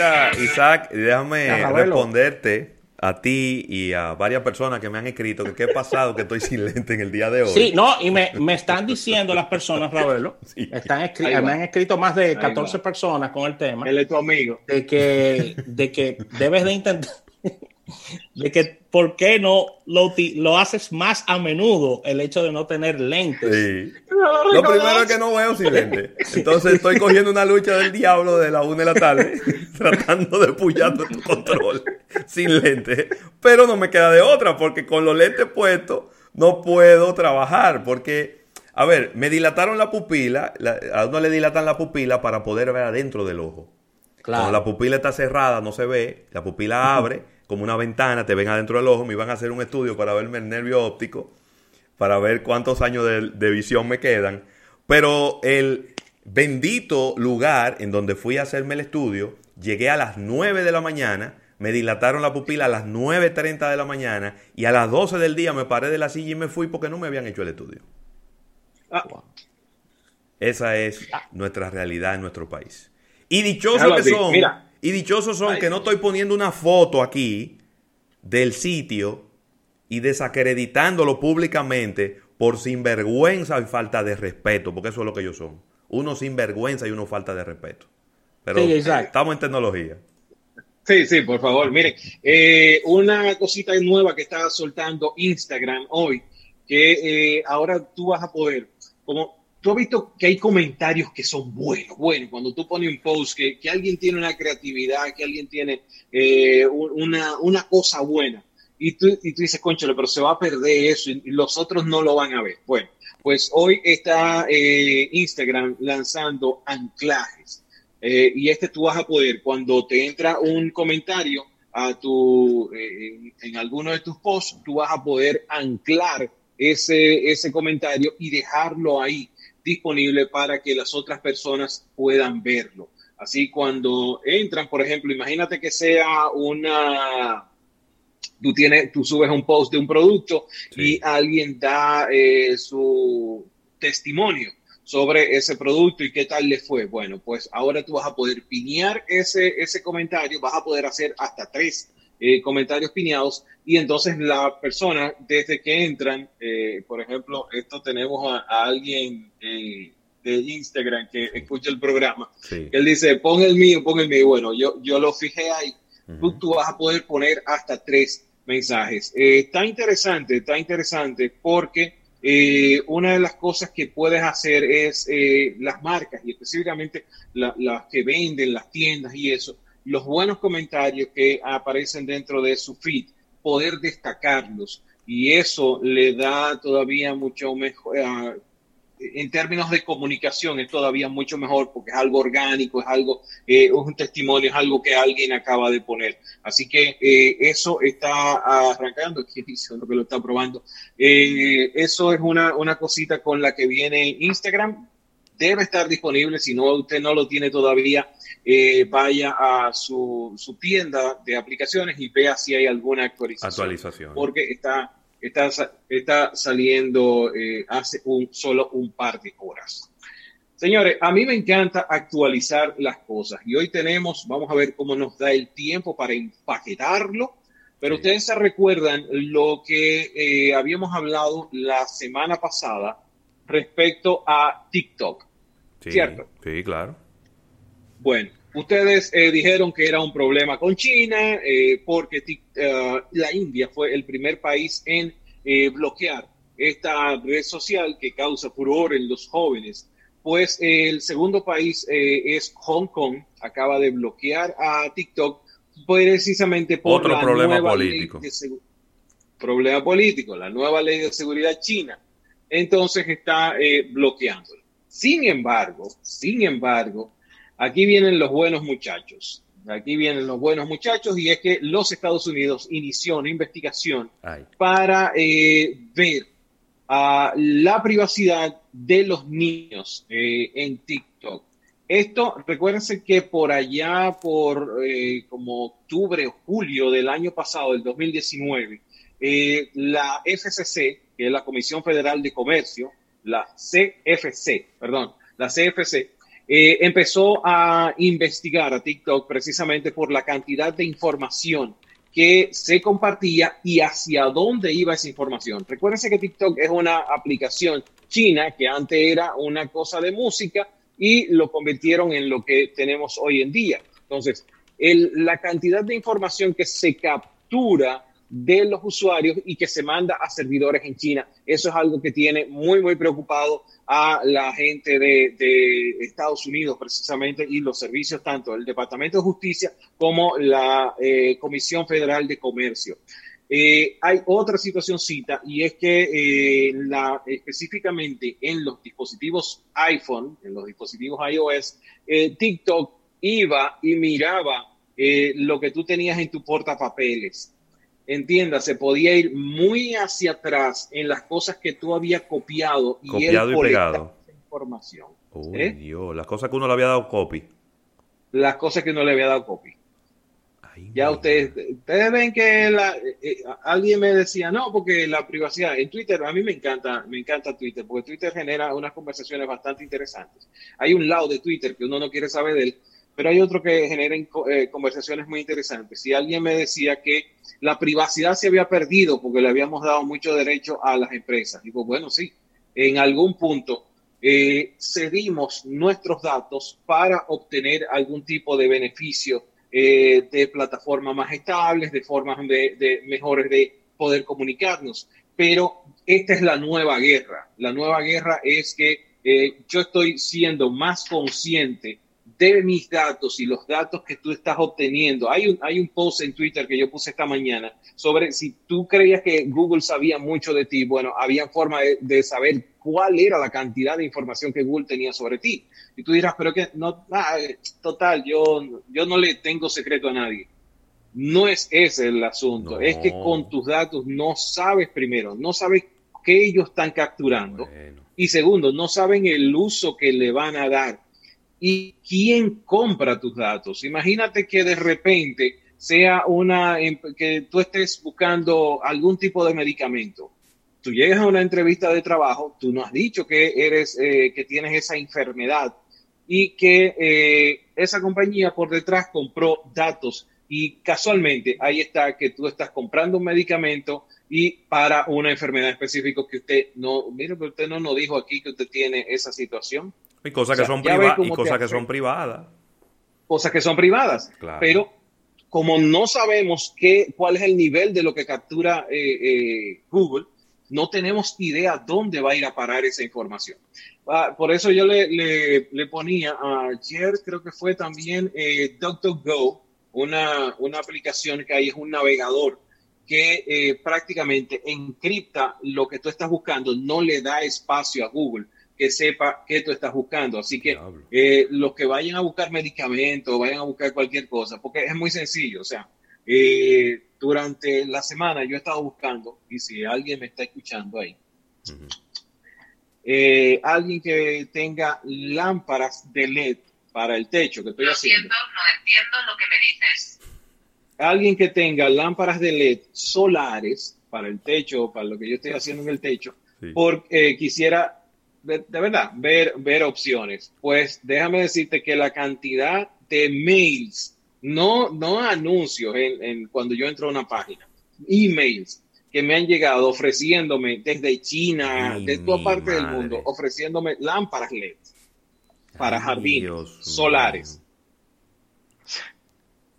Mira, Isaac, déjame responderte a ti y a varias personas que me han escrito que qué ha pasado que estoy sin lente en el día de hoy. Sí, no, y me, me están diciendo las personas, Ravelo, están me han escrito más de 14 personas con el tema. Él es tu amigo. De que, de que debes de intentar, de que por qué no lo, lo, haces más a menudo el hecho de no tener lentes. Sí. Lo primero es que no veo sin lentes. Entonces estoy cogiendo una lucha del diablo de la una de la tarde, tratando de pullar tu control sin lentes. Pero no me queda de otra, porque con los lentes puestos no puedo trabajar, porque... A ver, me dilataron la pupila, a uno le dilatan la pupila para poder ver adentro del ojo. Claro. Cuando la pupila está cerrada, no se ve, la pupila abre como una ventana, te ven adentro del ojo, me iban a hacer un estudio para verme el nervio óptico, para ver cuántos años de, visión me quedan. Pero el bendito lugar en donde fui a hacerme el estudio, llegué a las 9 de la mañana, me dilataron la pupila a las 9.30 de la mañana y a las 12 del día me paré de la silla y me fui porque no me habían hecho el estudio. Ah. Esa es nuestra realidad en nuestro país. Y dichosos que son. Y dichosos son que no estoy poniendo una foto aquí del sitio y desacreditándolo públicamente por sinvergüenza y falta de respeto, porque eso es lo que ellos son. Uno sinvergüenza y uno falta de respeto. Pero estamos en tecnología. Sí, sí, por favor. Mire, eh, una cosita nueva que está soltando Instagram hoy, que eh, ahora tú vas a poder, como tú has visto que hay comentarios que son buenos, bueno, cuando tú pones un post, que, que alguien tiene una creatividad, que alguien tiene eh, una, una, cosa buena, y tú, y tú dices, conchale, pero se va a perder eso y, los otros no lo van a ver. Bueno, pues hoy está eh, Instagram lanzando anclajes. Eh, y este tú vas a poder, cuando te entra un comentario a tu, en alguno de tus posts, tú vas a poder anclar ese, ese comentario y dejarlo ahí disponible para que las otras personas puedan verlo. Así cuando entran, por ejemplo, imagínate que sea una, tú tienes, tú subes un post de un producto y alguien da eh, su testimonio sobre ese producto y qué tal le fue. Bueno, pues ahora tú vas a poder piñar ese, ese comentario, vas a poder hacer hasta tres eh, comentarios piñados y entonces la persona desde que entran, eh, por ejemplo, esto tenemos a, alguien eh, de Instagram que escucha el programa, él dice, pon el mío, pon el mío, bueno, yo, yo lo fijé ahí, tú, vas a poder poner hasta tres mensajes. está interesante, está interesante porque una de las cosas que puedes hacer es las marcas y específicamente las que venden, las tiendas y eso, los buenos comentarios que aparecen dentro de su feed, poder destacarlos. Y eso le da todavía mucho mejor, eh, en términos de comunicación es todavía mucho mejor porque es algo orgánico, es algo, eh, es un testimonio, es algo que alguien acaba de poner. Así que eh, eso está arrancando, aquí dice lo que lo está probando. eso es una, una cosita con la que viene Instagram debe estar disponible. Si no, usted no lo tiene todavía, eh, vaya a su, tienda de aplicaciones y vea si hay alguna actualización. Porque está, está, está saliendo eh, hace un, solo un par de horas. Señores, a mí me encanta actualizar las cosas y hoy tenemos, vamos a ver cómo nos da el tiempo para empaquetarlo, pero ustedes se recuerdan lo que eh, habíamos hablado la semana pasada respecto a TikTok. ¿cierto? Sí, claro. Bueno, ustedes eh, dijeron que era un problema con China eh, porque eh, la India fue el primer país en bloquear esta red social que causa furor en los jóvenes. Pues el segundo país es Hong Kong, acaba de bloquear a TikTok precisamente por Otro la problema nueva político. Ley de problema político, la nueva ley de seguridad china. Entonces está bloqueando. Sin embargo, sin embargo, aquí vienen los buenos muchachos. Aquí vienen los buenos muchachos y es que los Estados Unidos inició una investigación para eh, ver la privacidad de los niños eh, en TikTok. Esto, recuérdense que por allá, por eh, como octubre o julio del año pasado, del 2019, la FCC, que es la Comisión Federal de Comercio, la CFC, perdón, la CFC, eh, empezó a investigar a TikTok precisamente por la cantidad de información que se compartía y hacia dónde iba esa información. Recuérdense que TikTok es una aplicación china que antes era una cosa de música y lo convirtieron en lo que tenemos hoy en día. Entonces, la cantidad de información que se captura de los usuarios y que se manda a servidores en China, eso es algo que tiene muy, muy preocupado a la gente de, Estados Unidos precisamente y los servicios, tanto el Departamento de Justicia como la eh, Comisión Federal de Comercio. Eh, hay otra situación cita y es que eh, específicamente en los dispositivos iPhone, en los dispositivos iOS, TikTok iba y miraba lo que tú tenías en tu portapapeles entiéndase, podía ir muy hacia atrás en las cosas que tú habías copiado y copiado y pegado. información. Uy, ¿eh? Dios, las cosas que uno le había dado copy. Las cosas que uno le había dado copy. ya ustedes, ustedes ven que eh, eh, alguien me decía, no, porque la privacidad en Twitter, a mí me encanta, me encanta Twitter, porque Twitter genera unas conversaciones bastante interesantes. Hay un lado de Twitter que uno no quiere saber de él, pero hay otro que genera eh, conversaciones muy interesantes. Si alguien me decía que la privacidad se había perdido porque le habíamos dado mucho derecho a las empresas, digo, bueno, sí, en algún punto eh, cedimos nuestros datos para obtener algún tipo de beneficio eh, de plataformas más estables, de formas de, mejores de poder comunicarnos. Pero esta es la nueva guerra. La nueva guerra es que yo estoy siendo más consciente de mis datos y los datos que tú estás obteniendo. Hay un, hay un post en Twitter que yo puse esta mañana sobre si tú creías que Google sabía mucho de ti, bueno, había forma de, saber cuál era la cantidad de información que Google tenía sobre ti. Y tú dirás, pero que no, ah, total, yo, yo no le tengo secreto a nadie. No es ese el asunto, es que con tus datos no sabes primero, no sabes qué ellos están capturando. Y segundo, no saben el uso que le van a dar y quién compra tus datos. Imagínate que de repente sea una em, que tú estés buscando algún tipo de medicamento. Tú llegas a una entrevista de trabajo, tú no has dicho que eres eh, que tienes esa enfermedad y que eh, esa compañía por detrás compró datos y casualmente ahí está que tú estás comprando un medicamento y para una enfermedad específica que usted no, mire, pero usted no nos dijo aquí que usted tiene esa situación. Y cosas que son privadas. Y cosas que son privadas. Cosas que son privadas. Pero como no sabemos qué, cuál es el nivel de lo que captura eh, eh, Google, no tenemos idea dónde va a ir a parar esa información. Ah, por eso yo le, le, ponía ayer, creo que fue también eh, DuckDuckGo, una, una aplicación que hay, es un navegador que eh, prácticamente encripta lo que tú estás buscando, no le da espacio a Google que sepa qué tú estás buscando. Así que eh, los que vayan a buscar medicamentos, vayan a buscar cualquier cosa, porque es muy sencillo. O sea, eh, durante la semana yo he estado buscando, y si alguien me está escuchando ahí, eh, alguien que tenga lámparas de LED para el techo, que estoy lo haciendo. Siento, no entiendo lo que me dices. Alguien que tenga lámparas de LED solares para el techo, para lo que yo estoy haciendo en el techo, porque quisiera de, verdad, ver, ver opciones. Pues déjame decirte que la cantidad de mails, no, no anuncios en, cuando yo entro a una página, emails que me han llegado ofreciéndome desde China, de toda parte del mundo, ofreciéndome lámparas LED para jardines solares.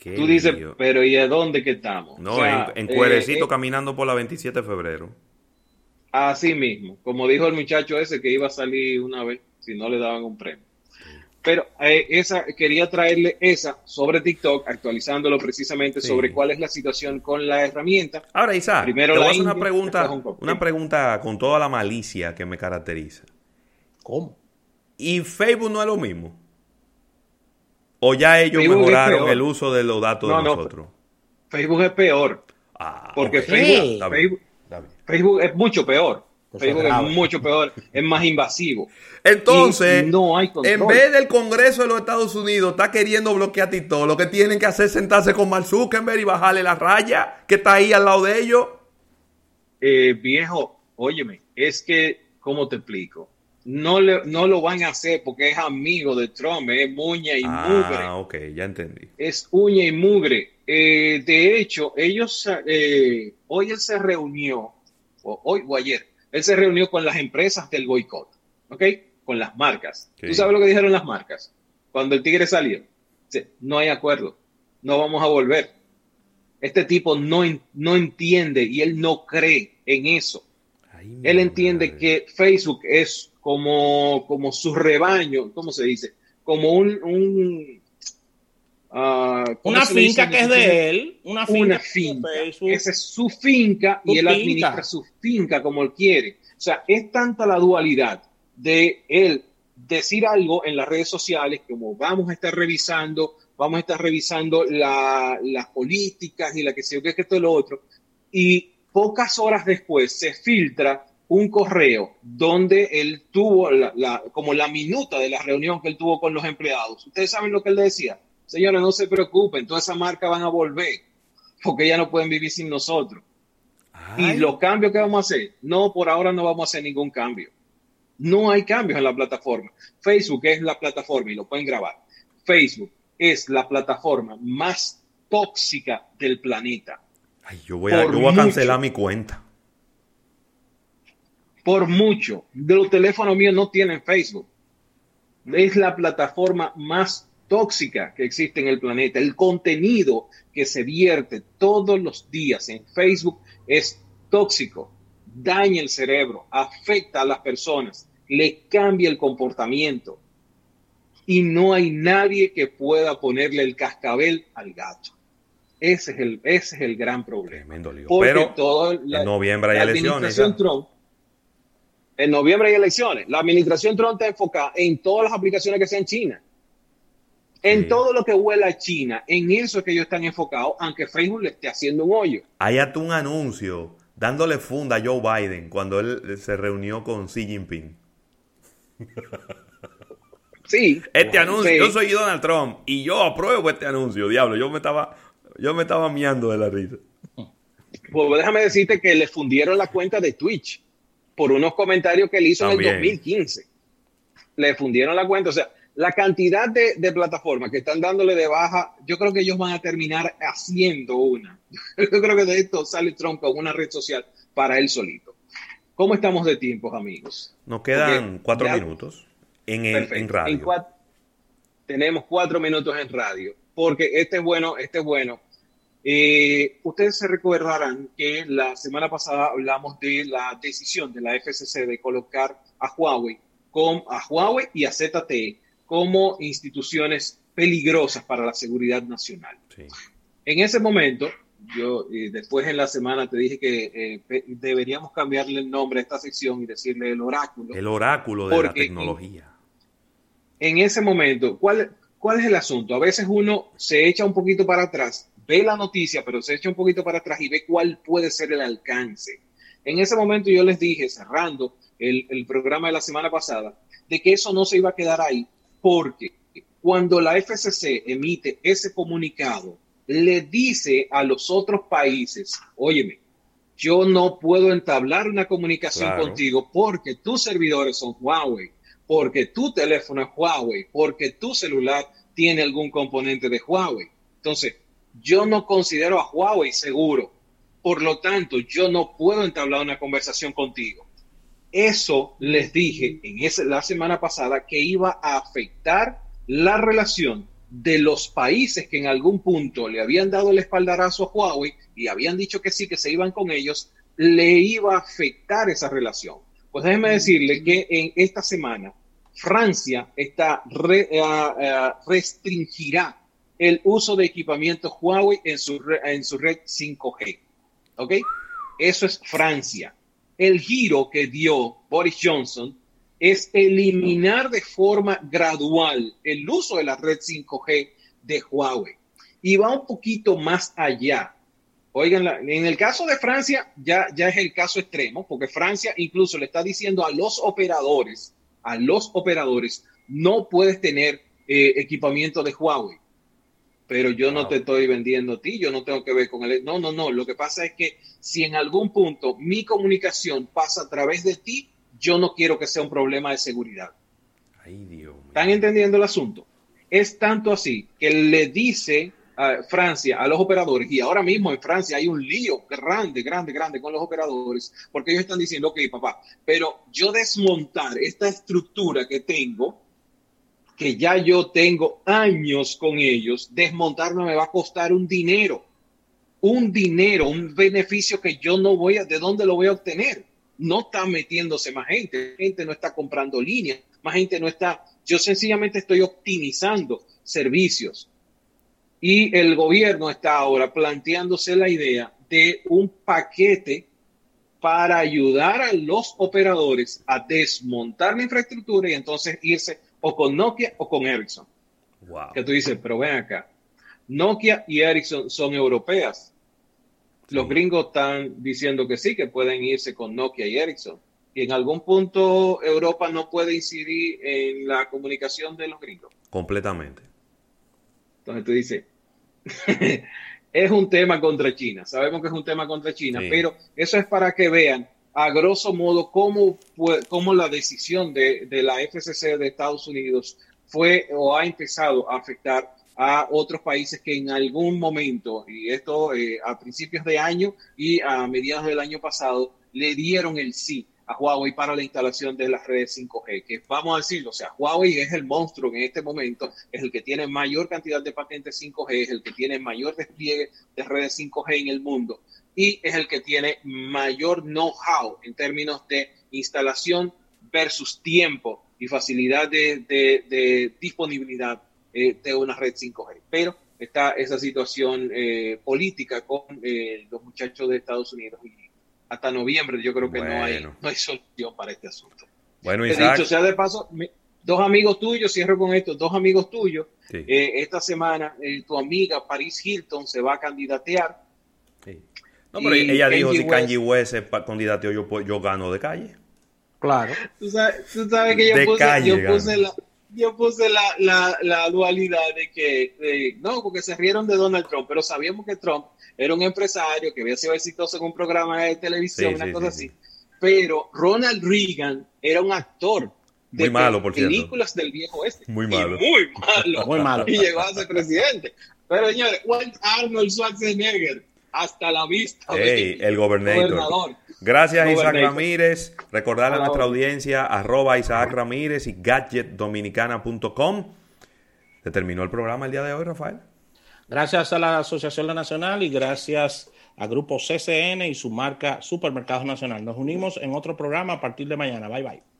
Tú dices, pero ¿y de dónde que estamos? No, en, Cuerecito eh, eh, caminando por la 27 de febrero. Así mismo, como dijo el muchacho ese que iba a salir una vez si no le daban un premio. Pero eh, esa quería traerle esa sobre TikTok, actualizándolo precisamente sobre cuál es la situación con la herramienta. Ahora, Isa, Primero te voy a hacer una pregunta, una pregunta con toda la malicia que me caracteriza. ¿Cómo? ¿Y Facebook no es lo mismo? ¿O ya ellos mejoraron el uso de los datos de nosotros? Facebook es peor. Ah, porque Facebook Facebook es mucho peor. Facebook es mucho peor, es más invasivo. Entonces, no hay en vez del Congreso de los Estados Unidos está queriendo bloquear TikTok, lo que tienen que hacer es sentarse con Mark Zuckerberg y bajarle la raya que está ahí al lado de ellos. Eh, viejo, óyeme, es que, ¿cómo te explico? no, le, no lo van a hacer porque es amigo de Trump, es muña y mugre. Ah, ok, ya entendí. Es uña y mugre. Eh, de hecho, ellos, eh, hoy él se reunió, o hoy o ayer, él se reunió con las empresas del boicot, ¿ok? Con las marcas. ¿Tú sabes lo que dijeron las marcas? Cuando el tigre salió, no hay acuerdo, no vamos a volver. Este tipo no, no entiende y él no cree en eso. Ay, Él entiende madre. que Facebook es como, como su rebaño, ¿cómo se dice? Como un... un ah, ¿cómo Una finca que es de él, una finca, una finca. Esa es su finca y él finca. administra su finca como él quiere. O sea, es tanta la dualidad de él decir algo en las redes sociales como vamos a estar revisando, vamos a estar revisando la- las políticas y la que se yo, que esto y lo otro. Y pocas horas después se filtra un correo donde él tuvo la, la- como la minuta de la reunión que él tuvo con los empleados. Ustedes saben lo que él decía. Señores, no se preocupen, toda esa marca van a volver porque ya no pueden vivir sin nosotros. Ay, Y los cambios que vamos a hacer, no, por ahora no vamos a hacer ningún cambio. No hay cambios en la plataforma. Facebook es la plataforma y lo pueden grabar. Facebook es la plataforma más tóxica del planeta. ay, yo voy a, por yo voy a cancelar mucho. mi cuenta. Por mucho. De los teléfonos míos no tienen Facebook. Es la plataforma más tóxica que existe en el planeta. El contenido que se vierte todos los días en Facebook es tóxico, daña el cerebro, afecta a las personas, le cambia el comportamiento. Y no hay nadie que pueda ponerle el cascabel al gato. Ese es el, ese es el gran problema. Porque Pero todo la- en noviembre hay la elecciones. Trump, en noviembre hay elecciones. La administración Trump está enfocada en todas las aplicaciones que sean China. En Sí. todo lo que huela a China. En eso es que ellos están enfocados, aunque Facebook le esté haciendo un hoyo. Hay hasta un anuncio dándole funda a Joe Biden cuando él se reunió con Xi Jinping. Sí. Este anuncio, Sí. yo soy Donald Trump y yo apruebo este anuncio, diablo. Yo me estaba, yo me estaba miando de la risa. Pues déjame decirte que le fundieron la cuenta de Twitch por unos comentarios que él hizo en el 2015. Le fundieron la cuenta. O sea, la cantidad de, de plataformas que están dándole de baja, yo creo que ellos van a terminar haciendo una. Yo creo que de esto sale Trump con una red social para él solito. ¿Cómo estamos de tiempos, amigos? Nos quedan Porque cuatro ya- minutos en, el, en radio. En tenemos cuatro minutos en radio, porque este es bueno, este es bueno. Eh, ustedes se recordarán que la semana pasada hablamos de la decisión de la FCC de colocar a Huawei, con, a Huawei y a ZTE como instituciones peligrosas para la seguridad nacional. Sí. En ese momento, yo eh, después en la semana te dije que eh, deberíamos cambiarle el nombre a esta sección y decirle el oráculo. El oráculo de la tecnología. en ese momento, ¿cuál, ¿cuál es el asunto? A veces uno se echa un poquito para atrás, ve la noticia, pero se echa un poquito para atrás y ve cuál puede ser el alcance. En ese momento yo les dije, cerrando el, el programa de la semana pasada, de que eso no se iba a quedar ahí, porque cuando la FCC emite ese comunicado, le dice a los otros países, óyeme, yo no puedo entablar una comunicación Claro. contigo porque tus servidores son Huawei, porque tu teléfono es Huawei, porque tu celular tiene algún componente de Huawei. Entonces, yo no considero a Huawei seguro. Por lo tanto, yo no puedo entablar una conversación contigo. Eso les dije en ese- la semana pasada que iba a afectar la relación de los países que en algún punto le habían dado el espaldarazo a Huawei y habían dicho que sí, que se iban con ellos, le iba a afectar esa relación. Pues déjeme decirle que en esta semana Francia está re- eh, eh, restringirá el uso de equipamientos Huawei en su, re- en su red 5G. ¿Ok? Eso es Francia. El giro que dio Boris Johnson es eliminar de forma gradual el uso de la red 5G de Huawei. Y va un poquito más allá. Oigan, en el caso de Francia ya, ya es el caso extremo, porque Francia incluso le está diciendo a los operadores, a los operadores, no puedes tener eh, equipamiento de Huawei. Pero yo no te estoy vendiendo a ti, yo no tengo que ver con él. No, no, no. Lo que pasa es que si en algún punto mi comunicación pasa a través de ti, yo no quiero que sea un problema de seguridad. Ay, Dios. ¿Están entendiendo el asunto? Es tanto así que le dice a Francia a los operadores, y ahora mismo en Francia hay un lío grande, grande, grande con los operadores, porque ellos están diciendo, ok, papá, pero yo desmontar esta estructura que tengo, que ya yo tengo años con ellos, desmontarme me va a costar un dinero, un dinero, un beneficio que yo no voy a, ¿de dónde lo voy a obtener? No está metiéndose más gente, gente no está comprando líneas, más gente no está, yo sencillamente estoy optimizando servicios. Y el gobierno está ahora planteándose la idea de un paquete para ayudar a los operadores a desmontar la infraestructura y entonces irse o con Nokia o con Ericsson. Wow. Que tú dices, pero ven acá, Nokia y Ericsson son europeas. Los Sí. gringos están diciendo que sí, que pueden irse con Nokia y Ericsson. Y en algún punto Europa no puede incidir en la comunicación de los gringos. Completamente. Entonces tú dices, es un tema contra China. Sabemos que es un tema contra China, Sí. pero eso es para que vean a grosso modo cómo, cómo la decisión de, de la FCC de Estados Unidos fue o ha empezado a afectar a otros países que en algún momento, y esto eh, a principios de año y a mediados del año pasado, le dieron el sí a Huawei para la instalación de las redes 5G, que vamos a decirlo, o sea, Huawei es el monstruo en este momento, es el que tiene mayor cantidad de patentes 5G, es el que tiene mayor despliegue de redes 5G en el mundo y es el que tiene mayor know-how en términos de instalación versus tiempo y facilidad de, de- de disponibilidad eh, de una red 5G. Pero está esa situación eh, política con eh, los muchachos de Estados Unidos y hasta noviembre yo creo que no, hay, Bueno. no hay solución para este asunto. Bueno, Isaac. dicho sea de paso, mi- dos amigos tuyos, cierro con esto, dos amigos tuyos, Sí, eh, esta semana eh, tu amiga Paris Hilton se va a candidatear. No, pero y ella dijo, si Kanye West es candidato, yo, pu- yo gano de calle. Claro. Tú sabes, tú sabes que yo De puse, calle, yo puse, la, yo puse la, la, la dualidad de que, de- no, porque se rieron de Donald Trump, pero sabíamos que Trump era un empresario que había sido exitoso en un programa de televisión, Sí, una sí, cosa sí, así. Pero Ronald Reagan era un actor de Muy malo, por cierto. películas del viejo oeste. Muy Y malo. muy malo. Muy malo. Y llegó a ser presidente. Pero señores, Arnold Schwarzenegger, hasta la vista. Ey, baby. el gobernador. Gracias, Isaac. Ramírez. Recordarle a nuestra audiencia, arroba Isaac Ramírez y gadgetdominicana.com. Se terminó el programa el día de hoy, Rafael. Gracias a la Asociación La Nacional y gracias a Grupo CCN y su marca Supermercados Nacional. Nos unimos en otro programa a partir de mañana. Bye bye.